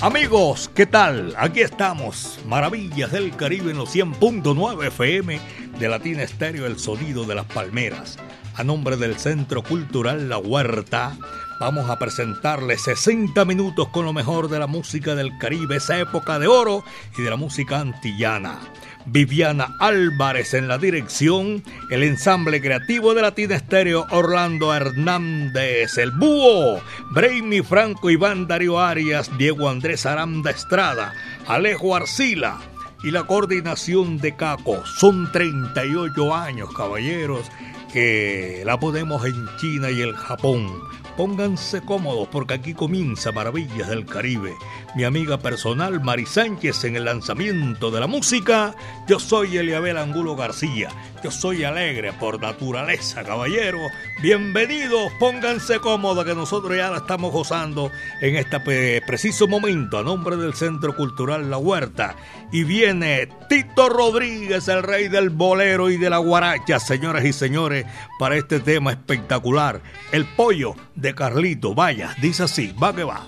Amigos, ¿qué tal? Aquí estamos, Maravillas del Caribe en los 100.9 FM de Latina Estéreo, el sonido de las palmeras. A nombre del Centro Cultural La Huerta, vamos a presentarles 60 minutos con lo mejor de la música del Caribe, esa época de oro y de la música antillana. Viviana Álvarez en la dirección, el ensamble creativo de Latina Estéreo Orlando Hernández, el búho, Brainy Franco, Iván Darío Arias, Diego Andrés Aranda Estrada, Alejo Arcila y la coordinación de Caco. Son 38 años, caballeros, que la podemos en China y el Japón. Pónganse cómodos porque aquí comienza Maravillas del Caribe. Mi amiga personal Mari Sánchez en el lanzamiento de la música. Yo soy Eliabel Angulo García. Yo soy alegre por naturaleza, caballero. Bienvenidos, pónganse cómodos que nosotros ya la estamos gozando en este preciso momento a nombre del Centro Cultural La Huerta. Y viene Tito Rodríguez, el rey del bolero y de la guaracha, señoras y señores, para este tema espectacular. El pollo de Carlito. Vaya, dice así, va que va.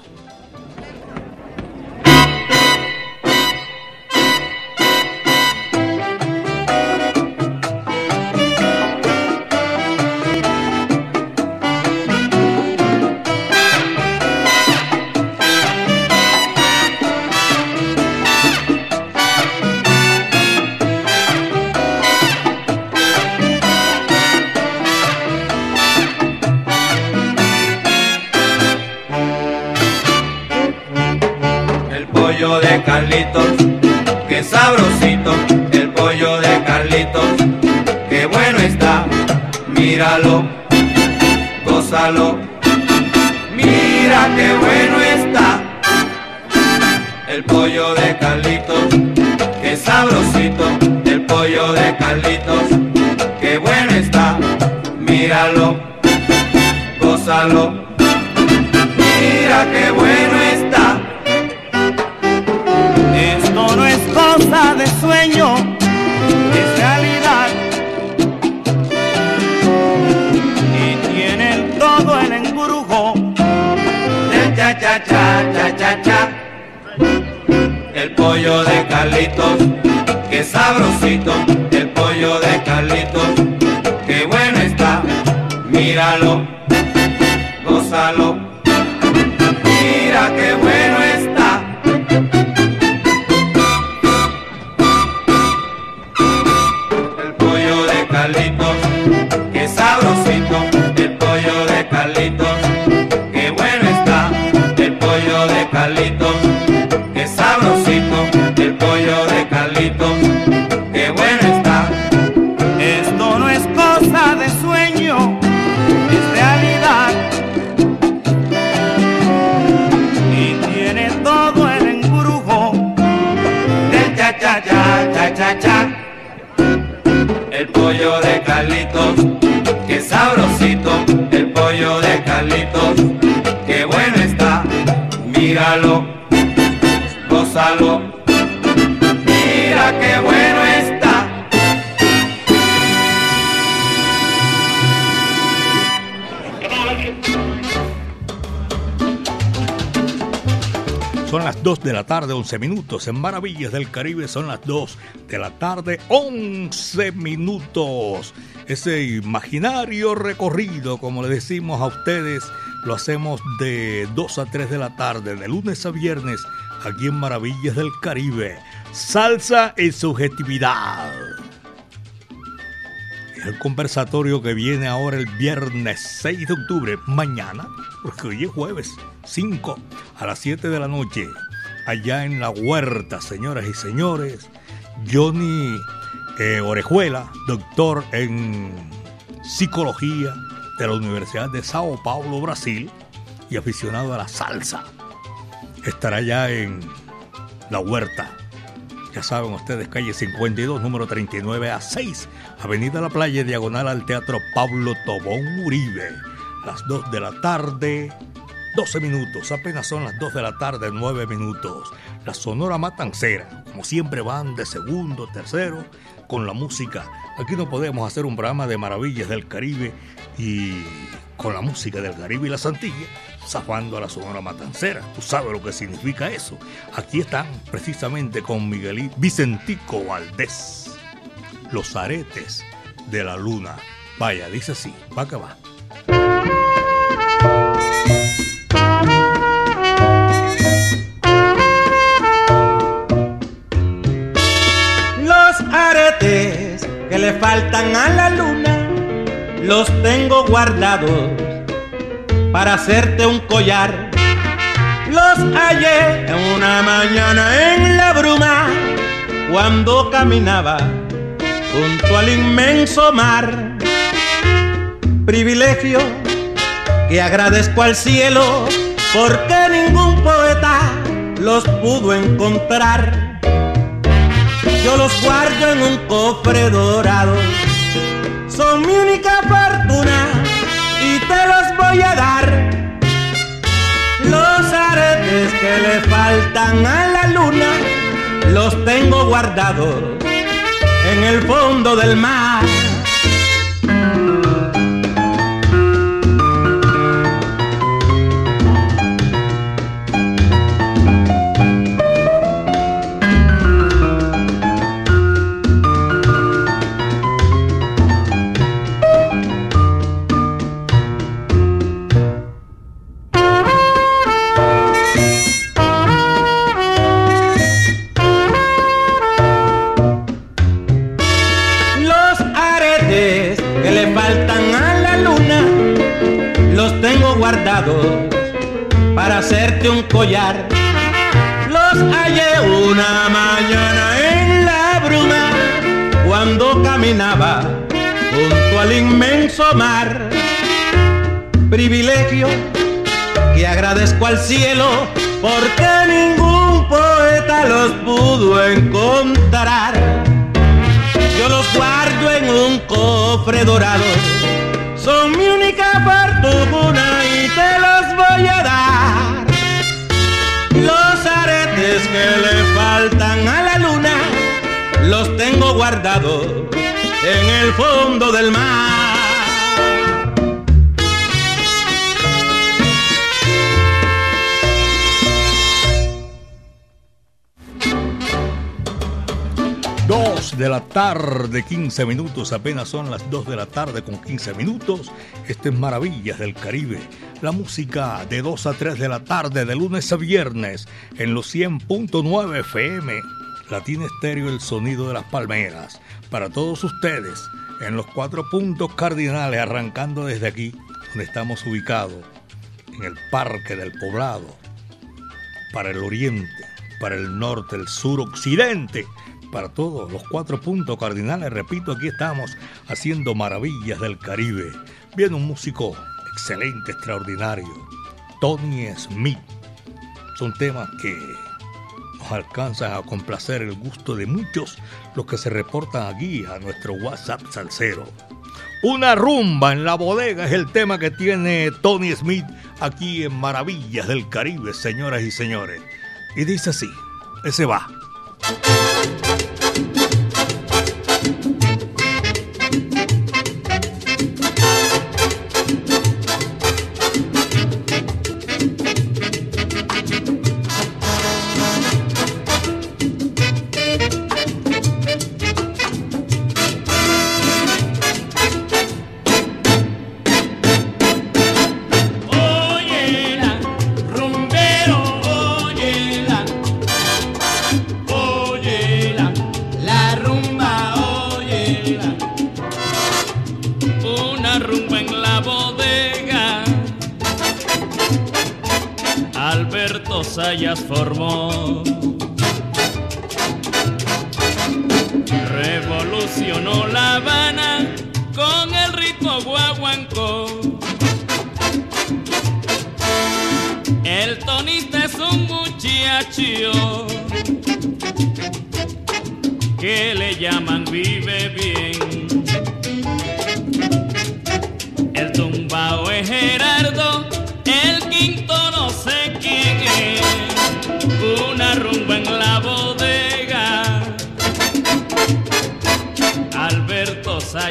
Carlitos, qué sabrosito el pollo de Carlitos, qué bueno está, míralo, gózalo, mira qué bueno está. El pollo de Carlitos, qué sabrosito el pollo de Carlitos, qué bueno está, míralo, cha cha cha cha. El pollo de Carlitos, que sabrosito. El pollo de Carlitos, que bueno está. Míralo, 11 minutos. En Maravillas del Caribe son las 2 de la tarde, 11 minutos. Ese imaginario recorrido, como le decimos a ustedes, lo hacemos de 2 a 3 de la tarde, de lunes a viernes, aquí en Maravillas del Caribe. Salsa y subjetividad. El conversatorio que viene ahora el viernes 6 de octubre, mañana, porque hoy es jueves 5 a las 7 de la noche, allá en la huerta, señoras y señores. Johnny eh, Orejuela, doctor en psicología de la Universidad de Sao Paulo, Brasil, y aficionado a la salsa. Estará ya en La Huerta. Ya saben ustedes, calle 52, número 39 a 6, Avenida La Playa, diagonal al Teatro Pablo Tobón Uribe. Las 2 de la tarde, 12 minutos, apenas son las 2 de la tarde, 9 minutos. La Sonora Matancera, como siempre van de segundo, tercero, con la música. Aquí no podemos hacer un programa de maravillas del Caribe y con la música del Caribe y la Santilla, zafando a la Sonora Matancera. Tú sabes lo que significa eso. Aquí están precisamente con Miguelito Vicentico Valdés. Los aretes de la luna. Vaya, dice así, va que va. Que le faltan a la luna los tengo guardados para hacerte un collar. Los hallé en una mañana en la bruma cuando caminaba junto al inmenso mar. Privilegio que agradezco al cielo porque ningún poeta los pudo encontrar. Yo los guardo en un cofre dorado son mi única fortuna y te los voy a dar. Los aretes que le faltan a la luna los tengo guardados en el fondo del mar. Son mi única fortuna te los voy a dar. Los aretes que le faltan a la luna los tengo guardados en el fondo del mar. Tarde, 15 minutos, apenas son las 2 de la tarde con 15 minutos. Este es Maravillas del Caribe la música de 2 a 3 de la tarde, de lunes a viernes, en los 100.9 FM. Latina Estéreo, el sonido de las palmeras. Para todos ustedes, en los cuatro puntos cardinales, arrancando desde aquí, donde estamos ubicados, en el Parque del Poblado, para el oriente, para el norte, el sur, occidente, para todos los cuatro puntos cardinales. Repito, aquí estamos haciendo maravillas del Caribe. Viene un músico excelente, extraordinario, Tony Smith. Son temas que nos alcanzan a complacer el gusto de muchos los que se reportan aquí a nuestro WhatsApp salsero. Una rumba en la bodega es el tema que tiene Tony Smith aquí en Maravillas del Caribe, señoras y señores. Y dice así, ese va.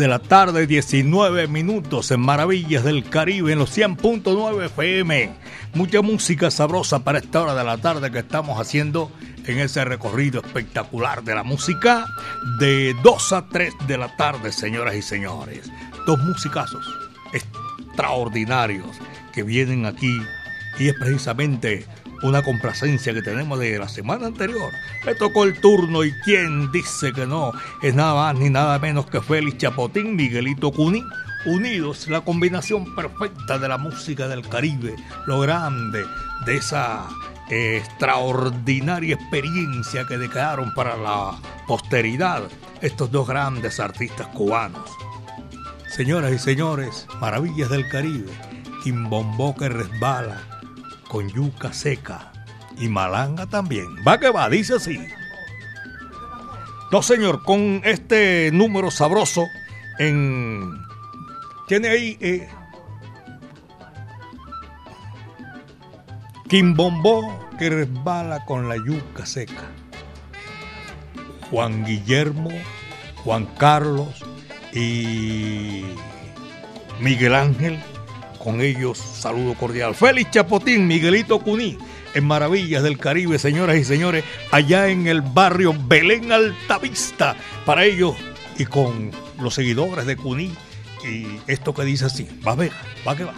de la tarde, 19 minutos en Maravillas del Caribe en los 100.9 FM. Mucha música sabrosa para esta hora de la tarde que estamos haciendo en ese recorrido espectacular de la música de 2 a 3 de la tarde, señoras y señores. Dos musicazos extraordinarios que vienen aquí y es precisamente una complacencia que tenemos de la semana anterior. Me tocó el turno y quién dice que no, es nada más ni nada menos que Félix Chapotín, Miguelito Cuní, unidos, la combinación perfecta de la música del Caribe, lo grande de esa extraordinaria experiencia que dejaron para la posteridad estos dos grandes artistas cubanos. Señoras y señores, maravillas del Caribe, Quimbombó que resbala, con yuca seca y malanga también. Va que va, dice así. No, señor, con este número sabroso en... Tiene ahí... Eh, Quimbombó que resbala con la yuca seca. Juan Guillermo, Juan Carlos y Miguel Ángel con ellos, saludo cordial. Félix Chapotín, Miguelito Cuní, en Maravillas del Caribe, señoras y señores, allá en el barrio Belén Altavista. Para ellos y con los seguidores de Cuní. Y esto que dice así, va a ver, va que va.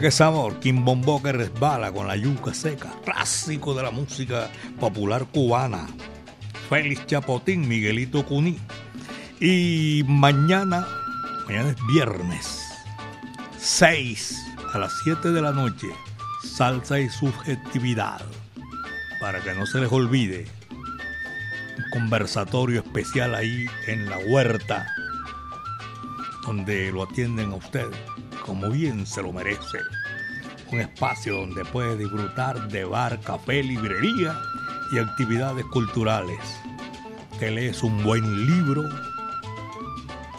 Qué sabor. Quimbombo que resbala con la yuca seca. Clásico de la música popular cubana. Félix Chapotín, Miguelito Cuní. Y mañana, mañana es viernes, 6 a las 7 de la noche, salsa y subjetividad. Para que no se les olvide, un conversatorio especial ahí en la huerta, donde lo atienden a ustedes como bien se lo merece. Un espacio donde puede disfrutar de bar, café, librería y actividades culturales. Te lees un buen libro.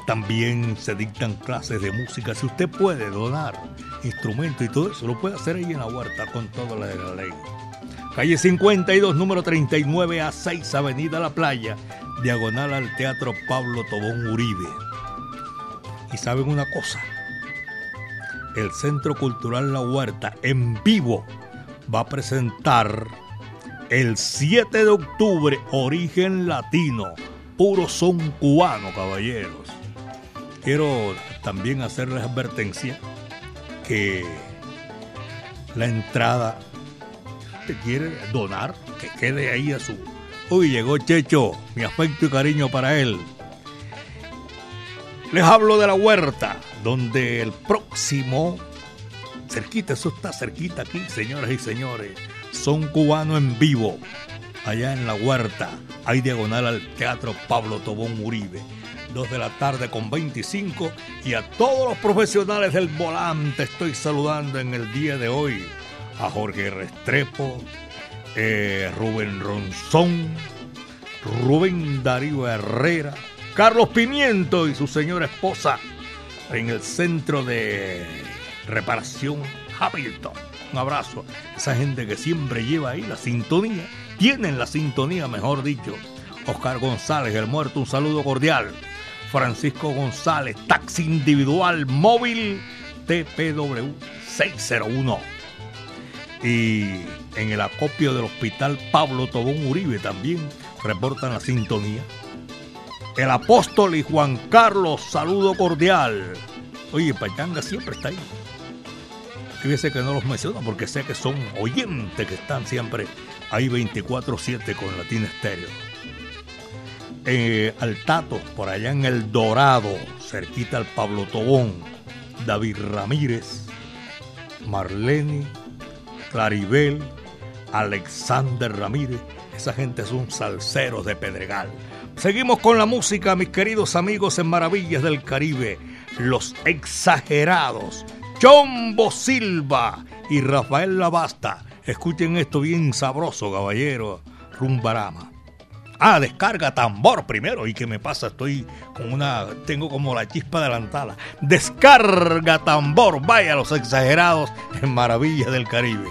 También se dictan clases de música. Si usted puede donar instrumentos y todo eso, lo puede hacer ahí en la huerta con toda la de la ley. Calle 52, número 39 a 6, Avenida La Playa, diagonal al Teatro Pablo Tobón Uribe. Y saben una cosa, el Centro Cultural La Huerta en vivo va a presentar el 7 de octubre Origen Latino, puro son cubano, caballeros. Quiero también hacerles advertencia que la entrada, te quiere donar, que quede ahí a su... Uy, llegó Checho, mi afecto y cariño para él. Les hablo de la huerta, donde el próximo, cerquita, eso está cerquita aquí, señoras y señores, son cubano en vivo, allá en la huerta, hay diagonal al Teatro Pablo Tobón Uribe. 2 de la tarde con 25 y a todos los profesionales del volante estoy saludando en el día de hoy a Jorge Restrepo, eh, Rubén Ronzón, Rubén Darío Herrera, Carlos Pimiento y su señora esposa en el centro de reparación Hamilton. Un abrazo esa gente que siempre lleva ahí la sintonía, tienen la sintonía, mejor dicho. Oscar González, el muerto, un saludo cordial. Francisco González, taxi individual móvil TPW 601. Y en el acopio del hospital Pablo Tobón Uribe también reportan la sintonía el apóstol y Juan Carlos, saludo cordial. Oye, Pachanga siempre está ahí. Fíjese que no los menciono porque sé que son oyentes que están siempre ahí 24-7 con Latina Estéreo. Eh, al Tato, por allá en El Dorado, cerquita al Pablo Tobón, David Ramírez, Marlene, Claribel, Alexander Ramírez. Esa gente son salseros de Pedregal. Seguimos con la música, mis queridos amigos en Maravillas del Caribe, los exagerados, Chombo Silva y Rafael Lavasta. Escuchen esto bien sabroso, caballero, rumbarama. Ah, descarga tambor primero. ¿Y qué me pasa? Estoy con una. Tengo como la chispa adelantada. Descarga tambor. Vaya los exagerados en Maravillas del Caribe.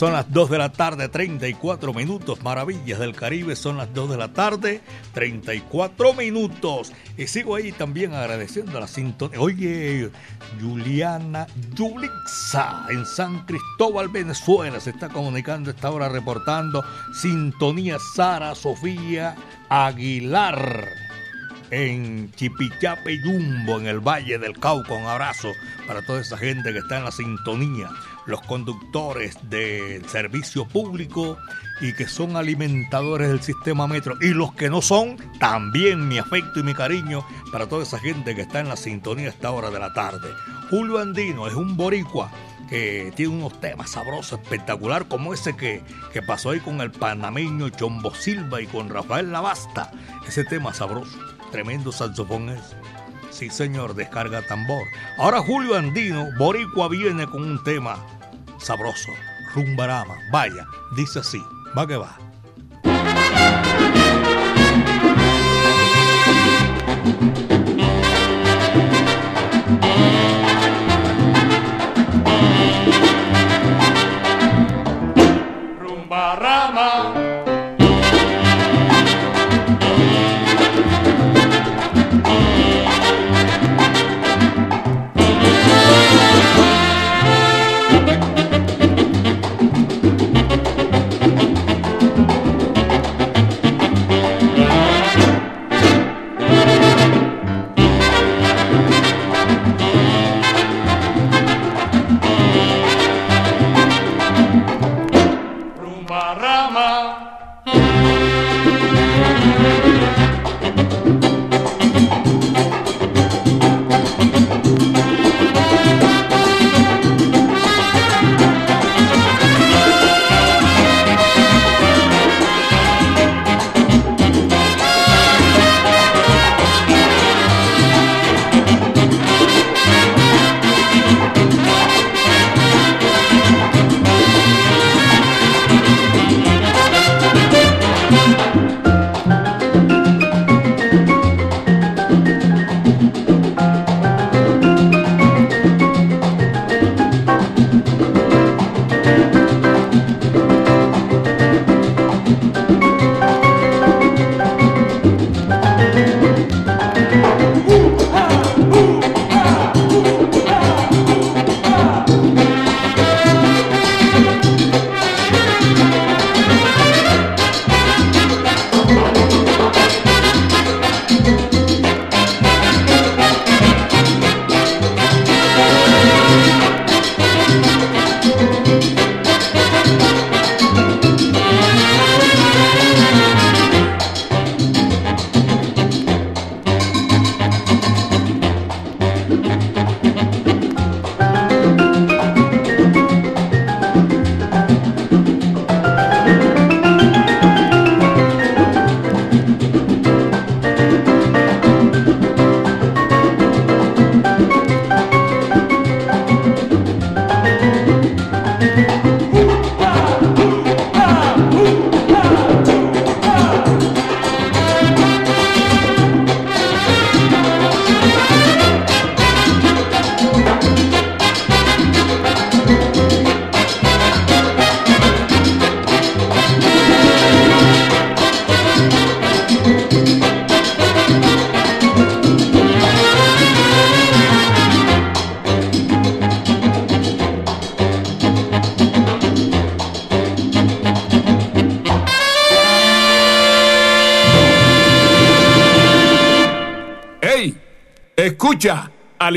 Son las 2 de la tarde, 34 minutos. Maravillas del Caribe, son las 2 de la tarde, 34 minutos. Y sigo ahí también agradeciendo a la sintonía. Oye, Juliana Yulixa en San Cristóbal, Venezuela, se está comunicando esta hora reportando sintonía Sara Sofía Aguilar en Chipichape Yumbo, en el Valle del Cauca. Un abrazo para toda esa gente que está en la sintonía los conductores del servicio público y que son alimentadores del sistema metro y los que no son, también mi afecto y mi cariño para toda esa gente que está en la sintonía a esta hora de la tarde. Julio Andino es un boricua que tiene unos temas sabrosos, espectacular, como ese que, que pasó ahí con el panameño Chombo Silva y con Rafael Lavasta. Ese tema sabroso, tremendo saxofón es. Sí, señor, descarga tambor. Ahora Julio Andino, Boricua, viene con un tema sabroso, rumbarama. Vaya, dice así, va que va.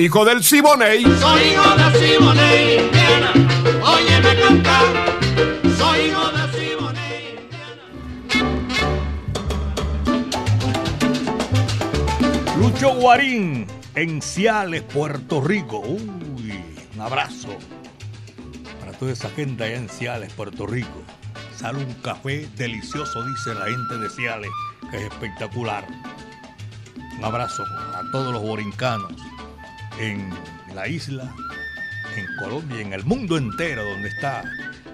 Hijo del Siboney. Soy hijo del Siboney, Indiana. Óyeme cantar. Soy hijo del Siboney, Indiana. Lucho Guarín, en Ciales, Puerto Rico. Uy, un abrazo para toda esa gente allá en Ciales, Puerto Rico. Sale un café delicioso, dice la gente de Ciales, que es espectacular. Un abrazo a todos los borincanos en la isla, en Colombia, en el mundo entero donde está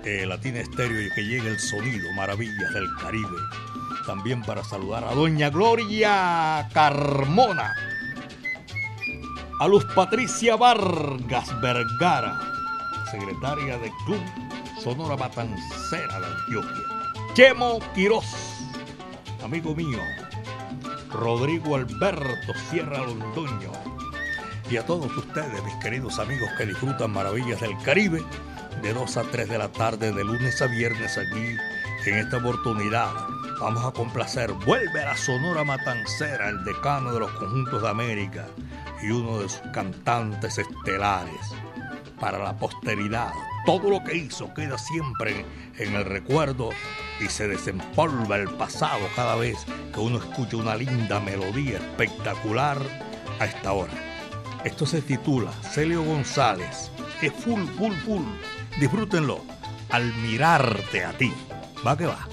eh, Latina Estéreo y que llegue el sonido, maravillas del Caribe. También para saludar a Doña Gloria Carmona, a Luz Patricia Vargas Vergara, secretaria del Club Sonora Matancera de Antioquia. Chemo Quiroz, amigo mío. Rodrigo Alberto Sierra Londoño. Y a todos ustedes, mis queridos amigos que disfrutan Maravillas del Caribe, de 2 a 3 de la tarde, de lunes a viernes aquí, en esta oportunidad. Vamos a complacer, vuelve a la Sonora Matancera, el decano de los conjuntos de América y uno de sus cantantes estelares para la posteridad. Todo lo que hizo queda siempre en el recuerdo y se desempolva el pasado cada vez que uno escucha una linda melodía espectacular a esta hora. Esto se titula Celio González. Es full, full, full. Disfrútenlo al mirarte a ti. Va que va.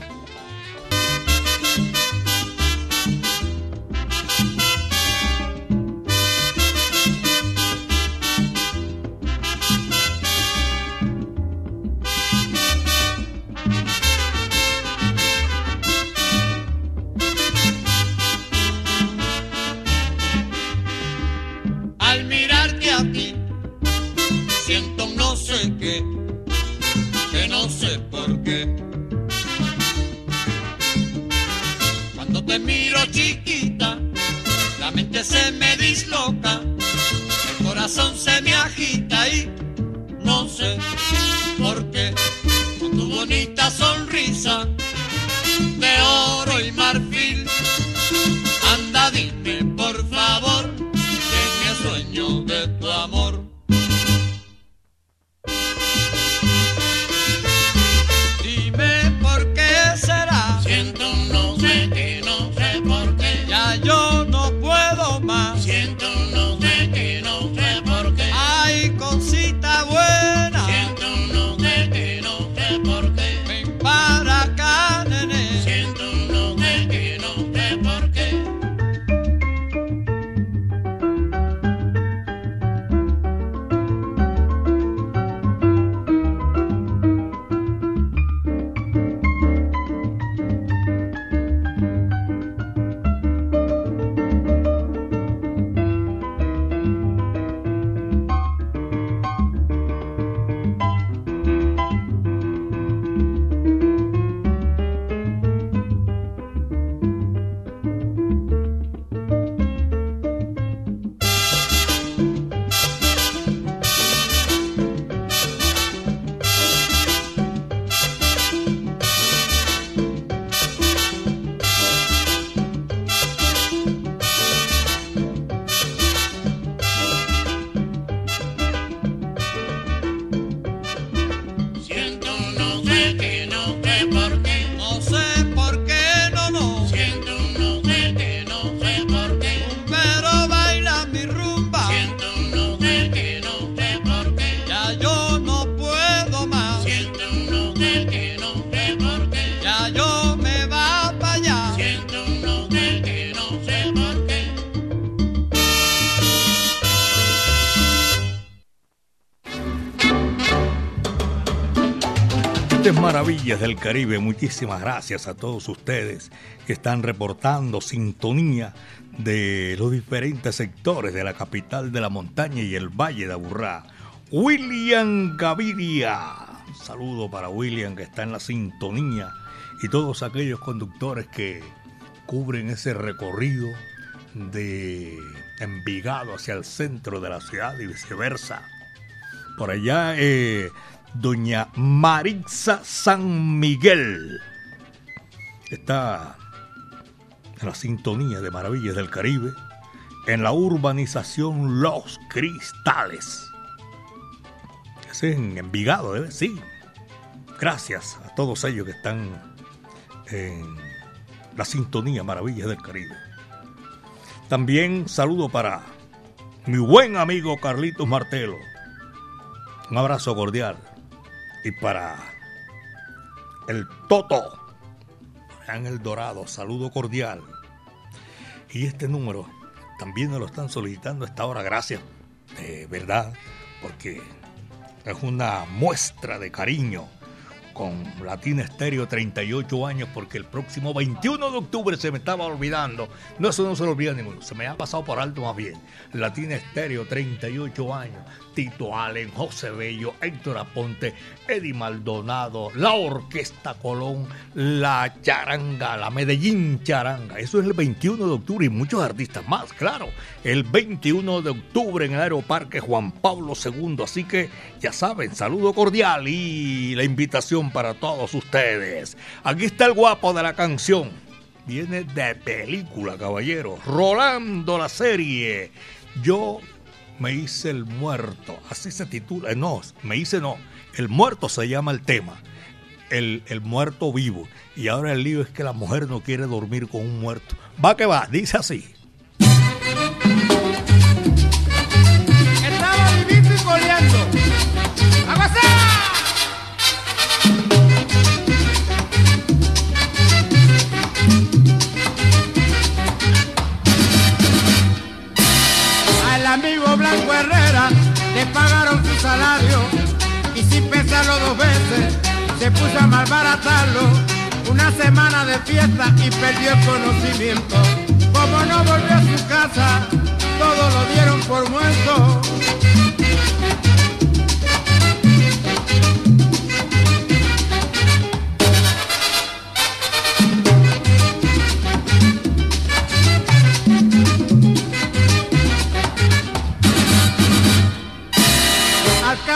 Maravillas del Caribe, muchísimas gracias a todos ustedes que están reportando sintonía de los diferentes sectores de la capital de la montaña y el Valle de Aburrá. William Gaviria. saludo para William que está en la sintonía y todos aquellos conductores que cubren ese recorrido de Envigado hacia el centro de la ciudad y viceversa. Por allá eh, doña Maritza San Miguel. Está en la sintonía de Maravillas del Caribe, en la urbanización Los Cristales. Es en Envigado, debe sí. Gracias a todos ellos que están en la sintonía Maravillas del Caribe. También saludo para mi buen amigo Carlitos Martelo. Un abrazo cordial y para el Toto, en el Dorado, saludo cordial. Y este número también nos lo están solicitando a esta hora, gracias, de verdad, porque es una muestra de cariño con Latina Estéreo 38 años porque el próximo 21 de octubre se me estaba olvidando. No, eso no se lo olvida ninguno. Se me ha pasado por alto más bien. Latina Estéreo 38 años. Tito Allen, José Bello, Héctor Aponte, Eddie Maldonado, la Orquesta Colón, la Charanga, la Medellín Charanga. Eso es el 21 de octubre y muchos artistas más, claro. El 21 de octubre en el Aeroparque Juan Pablo II. Así que ya saben, saludo cordial y la invitación para todos ustedes. Aquí está el guapo de la canción. Viene de película, caballero. Rolando la serie. Yo me hice el muerto. Así se titula. No, me hice no. El muerto se llama el tema. El, el, muerto vivo. Y ahora el lío es que la mujer no quiere dormir con un muerto. Va que va, dice así. Estaba vivito y coleando. Le pagaron su salario y sin pensarlo dos veces se puso a malbaratarlo. Una semana de fiesta y perdió el conocimiento. Como no volvió a su casa, todo lo dieron por muerto.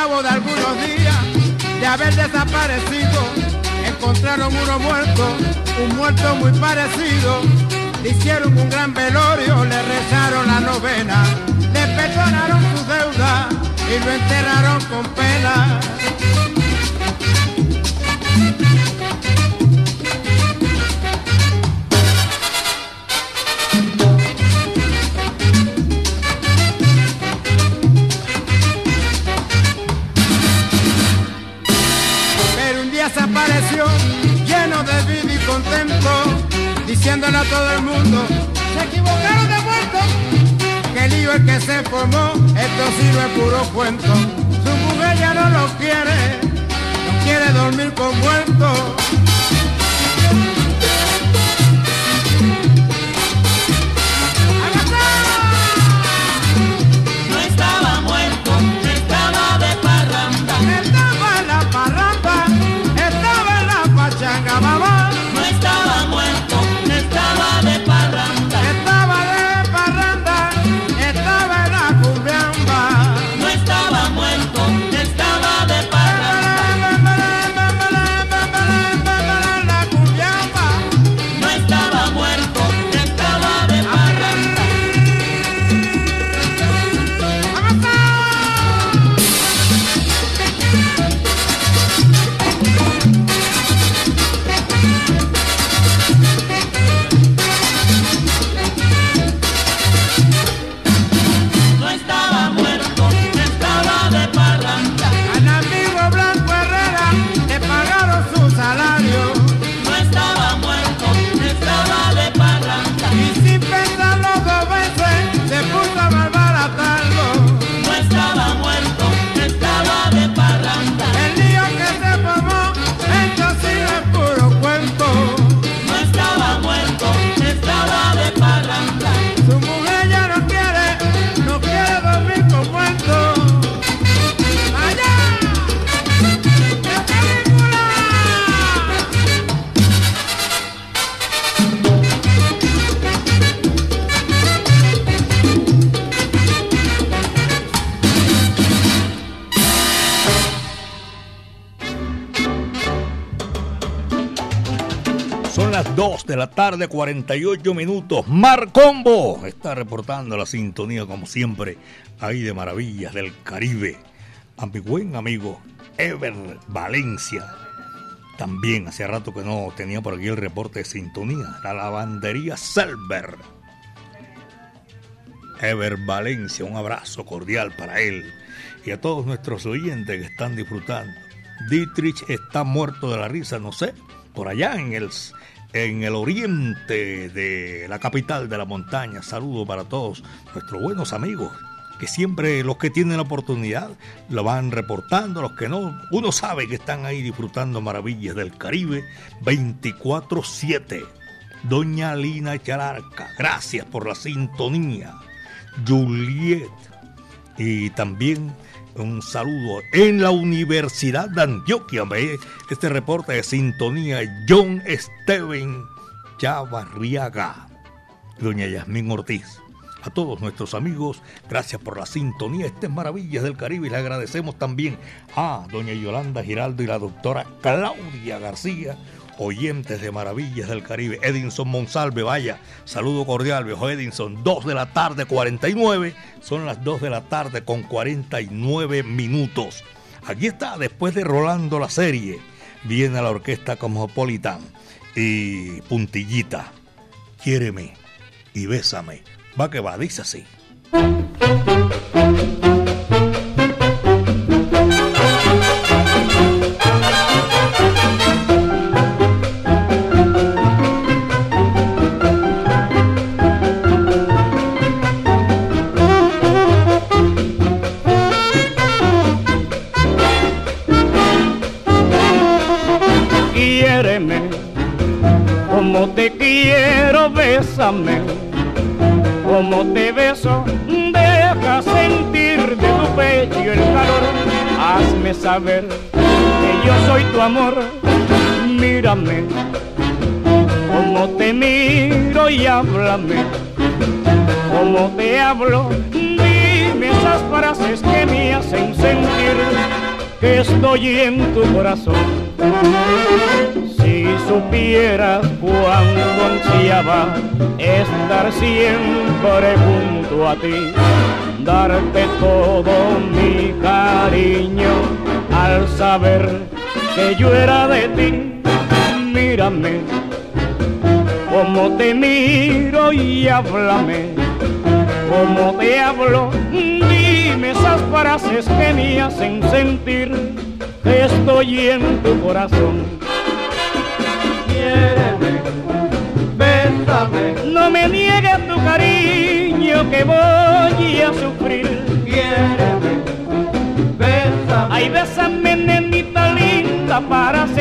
Cabo de algunos días de haber desaparecido, encontraron uno muerto, un muerto muy parecido. Le hicieron un gran velorio, le rezaron la novena, le perdonaron su deuda y lo enterraron con pena. Apareció lleno de vida y contento, diciéndole a todo el mundo, se equivocaron de muerto, que el lío es que se formó, esto sí no es puro cuento, su mujer ya no lo quiere, no quiere dormir con muertos. De la tarde, 48 minutos. Marcombo está reportando la sintonía, como siempre, ahí de Maravillas del Caribe. A mi buen amigo Ever Valencia. También hacía rato que no tenía por aquí el reporte de sintonía. La lavandería Selber. Ever Valencia, un abrazo cordial para él y a todos nuestros oyentes que están disfrutando. Dietrich está muerto de la risa, no sé, por allá en el, en el oriente de la capital de la montaña. Saludo para todos nuestros buenos amigos que siempre los que tienen la oportunidad lo van reportando, los que no, uno sabe que están ahí disfrutando maravillas del Caribe 24/7. Doña Lina Chalarca, gracias por la sintonía. Juliet y también un saludo en la Universidad de Antioquia. Este reporte de sintonía, John Steven Chavarriaga, doña Yasmín Ortiz. A todos nuestros amigos, gracias por la sintonía. Este es Maravillas del Caribe y le agradecemos también a doña Yolanda Giraldo y la doctora Claudia García oyentes de Maravillas del Caribe. Edinson Monsalve, vaya, saludo cordial, viejo Edinson. 2 de la tarde, 49. Son las 2 de la tarde con 49 minutos. Aquí está, después de Rolando la serie, viene la orquesta Cosmopolitan y Puntillita. Quiéreme y bésame. Va que va, dice así. Que yo soy tu amor, mírame, como te miro y háblame, como te hablo, dime esas frases que me hacen sentir que estoy en tu corazón. Supieras cuánto ansiaba estar siempre junto a ti, darte todo mi cariño al saber que yo era de ti. Mírame como te miro y háblame como te hablo. Dime esas frases que me hacen sentir que estoy en tu corazón no me niegues tu cariño que voy a sufrir.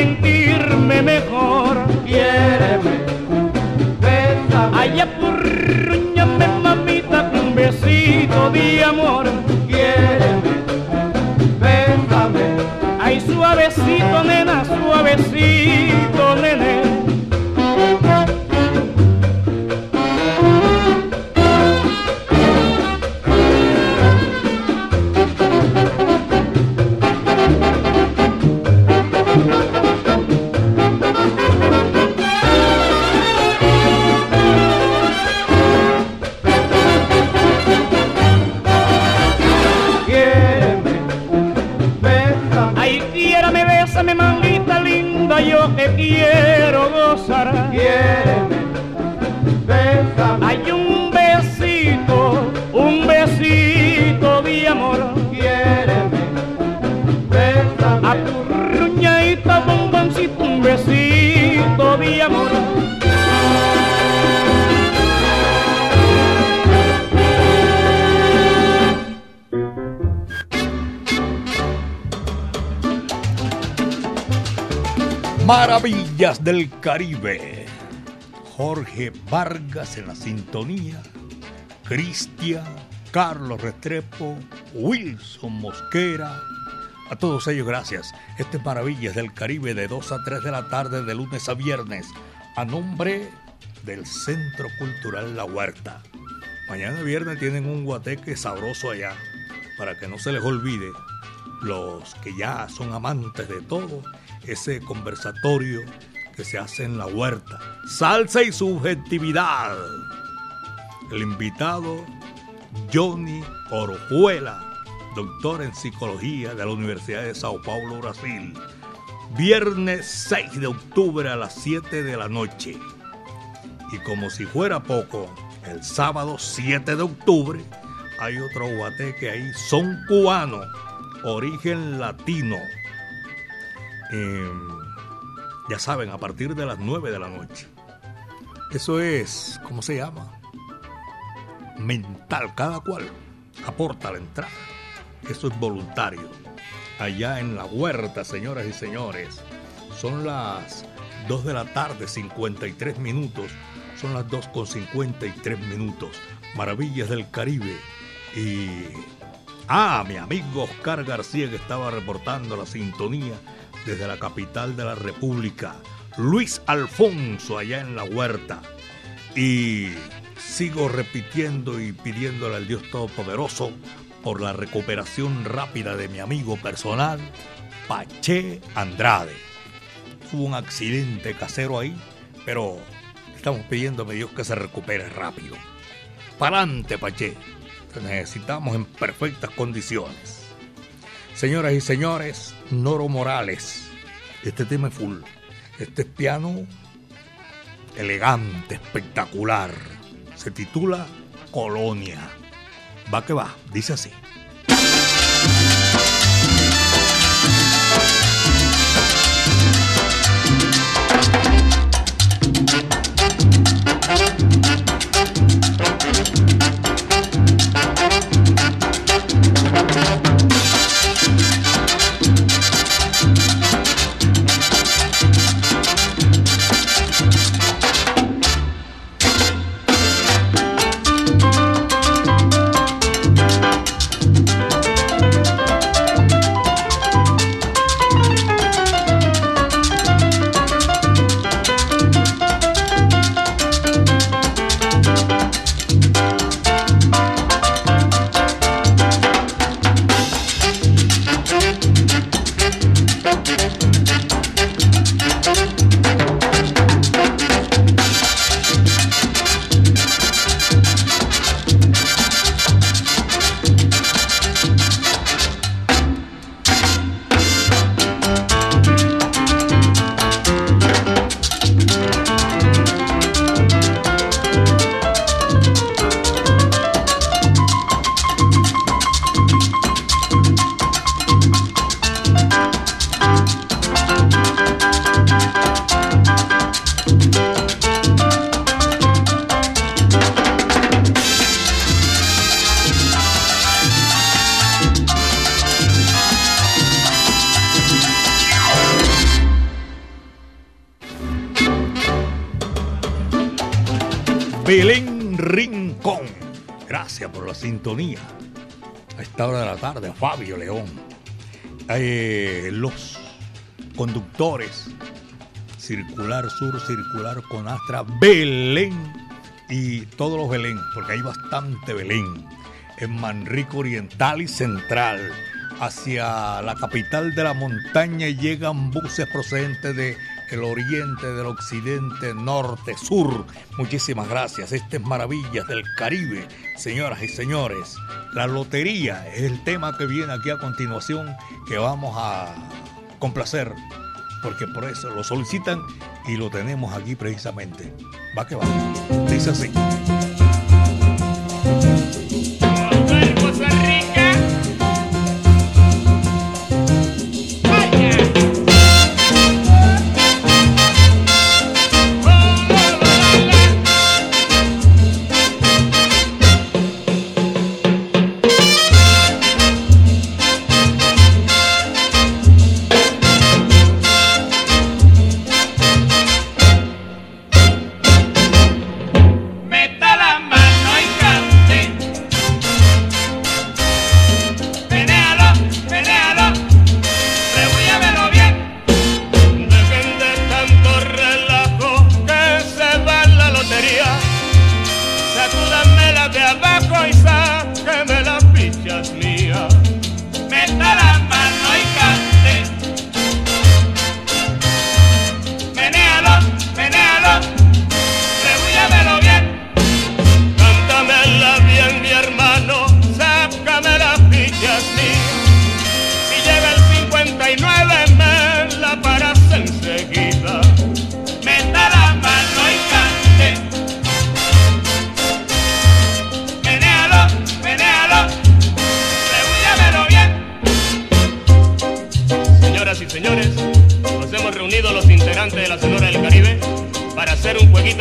Para Caribe. Jorge Vargas en la sintonía. Cristian, Carlos Restrepo, Wilson Mosquera. A todos ellos gracias. Este es Maravillas del Caribe de 2 a 3 de la tarde de lunes a viernes. A nombre del Centro Cultural La Huerta. Mañana viernes tienen un guateque sabroso allá. Para que no se les olvide. Los que ya son amantes de todo ese conversatorio se hace en la huerta. Salsa y subjetividad. El invitado, Johnny Orujuela, doctor en psicología de la Universidad de Sao Paulo, Brasil. Viernes 6 de octubre a las 7 de la noche. Y como si fuera poco, el sábado 7 de octubre hay otro guateque ahí, son cubanos, origen latino Em, ya saben, a partir de las 9 de la noche. Eso es, ¿cómo se llama? Mental, cada cual. aporta la entrada. Eso es voluntario. Allá en la huerta, señoras y señores, son las 2 de la tarde, 53 minutos. Son las 2 con 53 minutos. Maravillas del Caribe. Y... Ah, mi amigo Oscar García que estaba reportando la sintonía desde la capital de la República. Luis Alfonso allá en la huerta. Y sigo repitiendo y pidiéndole al Dios Todopoderoso por la recuperación rápida de mi amigo personal, Pache Andrade. Hubo un accidente casero ahí, pero estamos pidiendo a Dios que se recupere rápido. Parante, Pache. Te necesitamos en perfectas condiciones. Señoras y señores, Noro Morales. Este tema es full. Este es piano elegante, espectacular. Se titula Colonia. Va que va, dice así. Gracias por la sintonía. A esta hora de la tarde, Fabio León. Eh, los conductores, Circular Sur, Circular con Astra, Belén y todos los Belén, porque hay bastante Belén. En Manrico Oriental y Central, hacia la capital de la montaña llegan buses procedentes de el oriente, del occidente, norte, sur. Muchísimas gracias. Este es Maravillas del Caribe, señoras y señores. La lotería es el tema que viene aquí a continuación que vamos a complacer, porque por eso lo solicitan y lo tenemos aquí precisamente. Va que va. Dice así.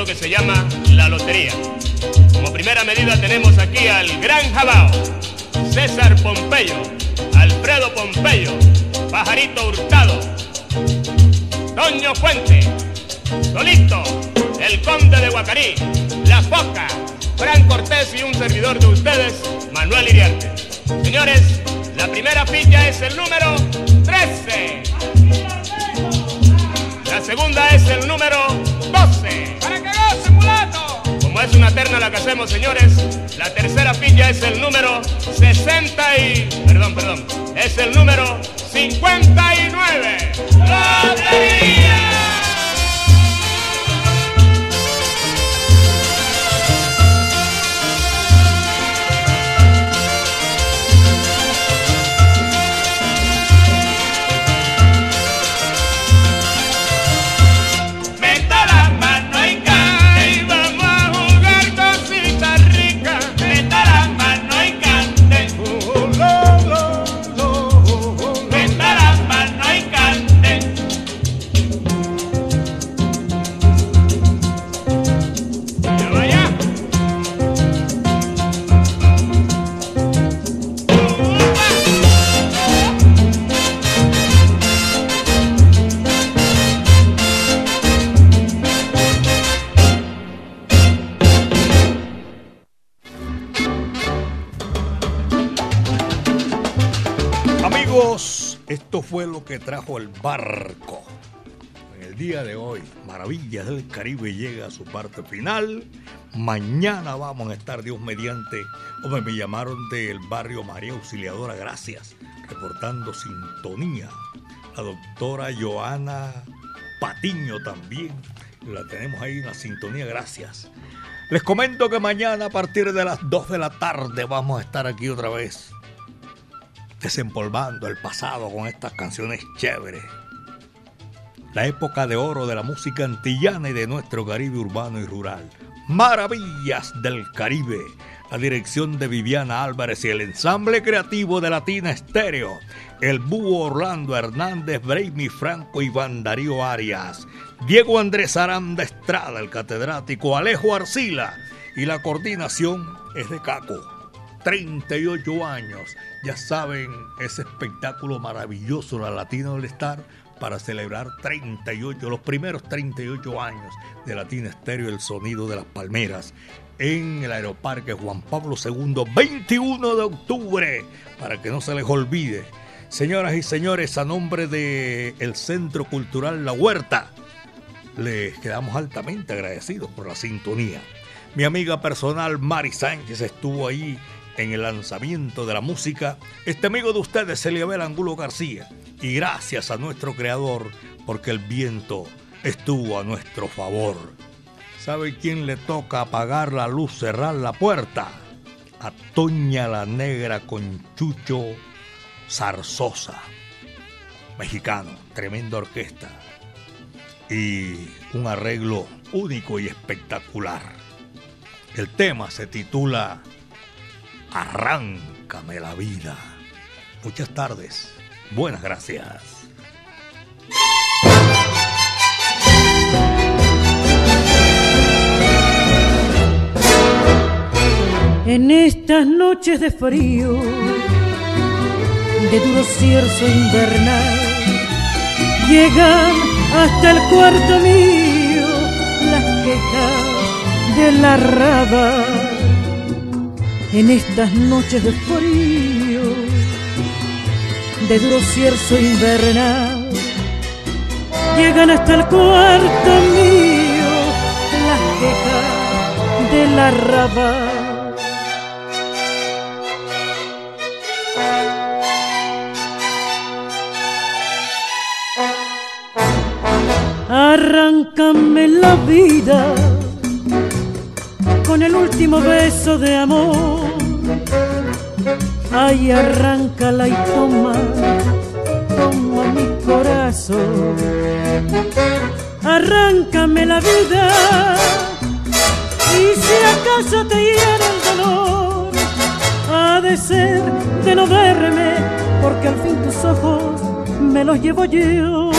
Que se llama La Lotería. Como primera medida tenemos aquí al Gran Jabao. César Pompeyo, Alfredo Pompeyo, Pajarito Hurtado, Toño Fuente, Solito, el Conde de Guacarí, La Foca, Fran Cortés y un servidor de ustedes, Manuel Iriarte. Señores, la primera pilla es el número 13. La segunda es el número 12. Es una terna la que hacemos, señores, la tercera pilla es el número 60 y... Perdón, perdón. Es el número 59. ¡Lotería! Fue lo que trajo el barco. En el día de hoy, Maravillas del Caribe llega a su parte final. Mañana vamos a estar, Dios mediante. Hombre, me llamaron del barrio María Auxiliadora, gracias. Reportando sintonía. La doctora Joana Patiño también. La tenemos ahí en la sintonía, gracias. Les comento que mañana a partir de las 2 de la tarde vamos a estar aquí otra vez desempolvando el pasado con estas canciones chéveres. La época de oro de la música antillana y de nuestro Caribe urbano y rural. Maravillas del Caribe. La dirección de Viviana Álvarez y el ensamble creativo de Latina Estéreo. El búho Orlando Hernández, Braimi Franco y Darío Arias. Diego Andrés Aranda Estrada, el catedrático Alejo Arcila. Y la coordinación es de Caco. 38 años. Ya saben, ese espectáculo maravilloso, la Latina del Star, para celebrar 38, los primeros 38 años de Latina Estéreo, el sonido de las palmeras, en el Aeroparque Juan Pablo II, 21 de octubre, para que no se les olvide. Señoras y señores, a nombre del el Centro Cultural La Huerta, les quedamos altamente agradecidos por la sintonía. Mi amiga personal Mari Sánchez estuvo ahí en el lanzamiento de la música. Este amigo de ustedes, Eliabel Angulo García. Y gracias a nuestro creador, porque el viento estuvo a nuestro favor. ¿Sabe quién le toca apagar la luz, cerrar la puerta? A Toña la Negra con Chucho Zarzosa. Mexicano, tremenda orquesta. Y un arreglo único y espectacular. El tema se titula Arráncame la vida. Muchas tardes. Buenas gracias. En estas noches de frío, de duro cierzo invernal, llegan hasta el cuarto mío las quejas de la raba. En estas noches de frío, de duro cierzo invernal, llegan hasta el cuarto mío las quejas de la raba. Arráncame la vida con el último beso de amor. Ay, arráncala y toma, toma mi corazón. Arráncame la vida y si acaso te hiera el dolor, ha de ser de no verme, porque al fin tus ojos me los llevo yo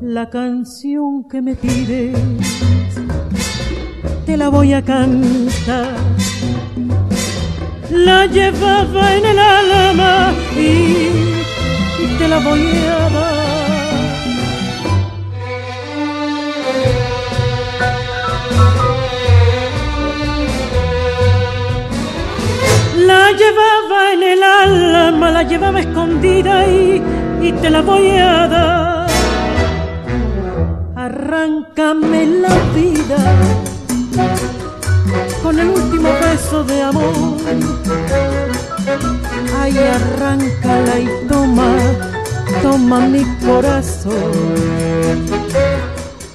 la canción que me pides, te la voy a cantar. la llevaba en el alma y, te la voy a dar. La llevaba en el alma, la llevaba escondida y, y te la voy a dar. Arráncame la vida con el último beso de amor. Ay, arráncala y toma, toma mi corazón.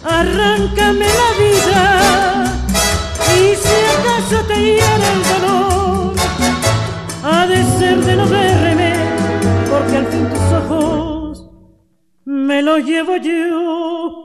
Arráncame la vida y si acaso te hiera el dolor, ha de ser de no verme, porque al fin tus ojos me lo llevo yo.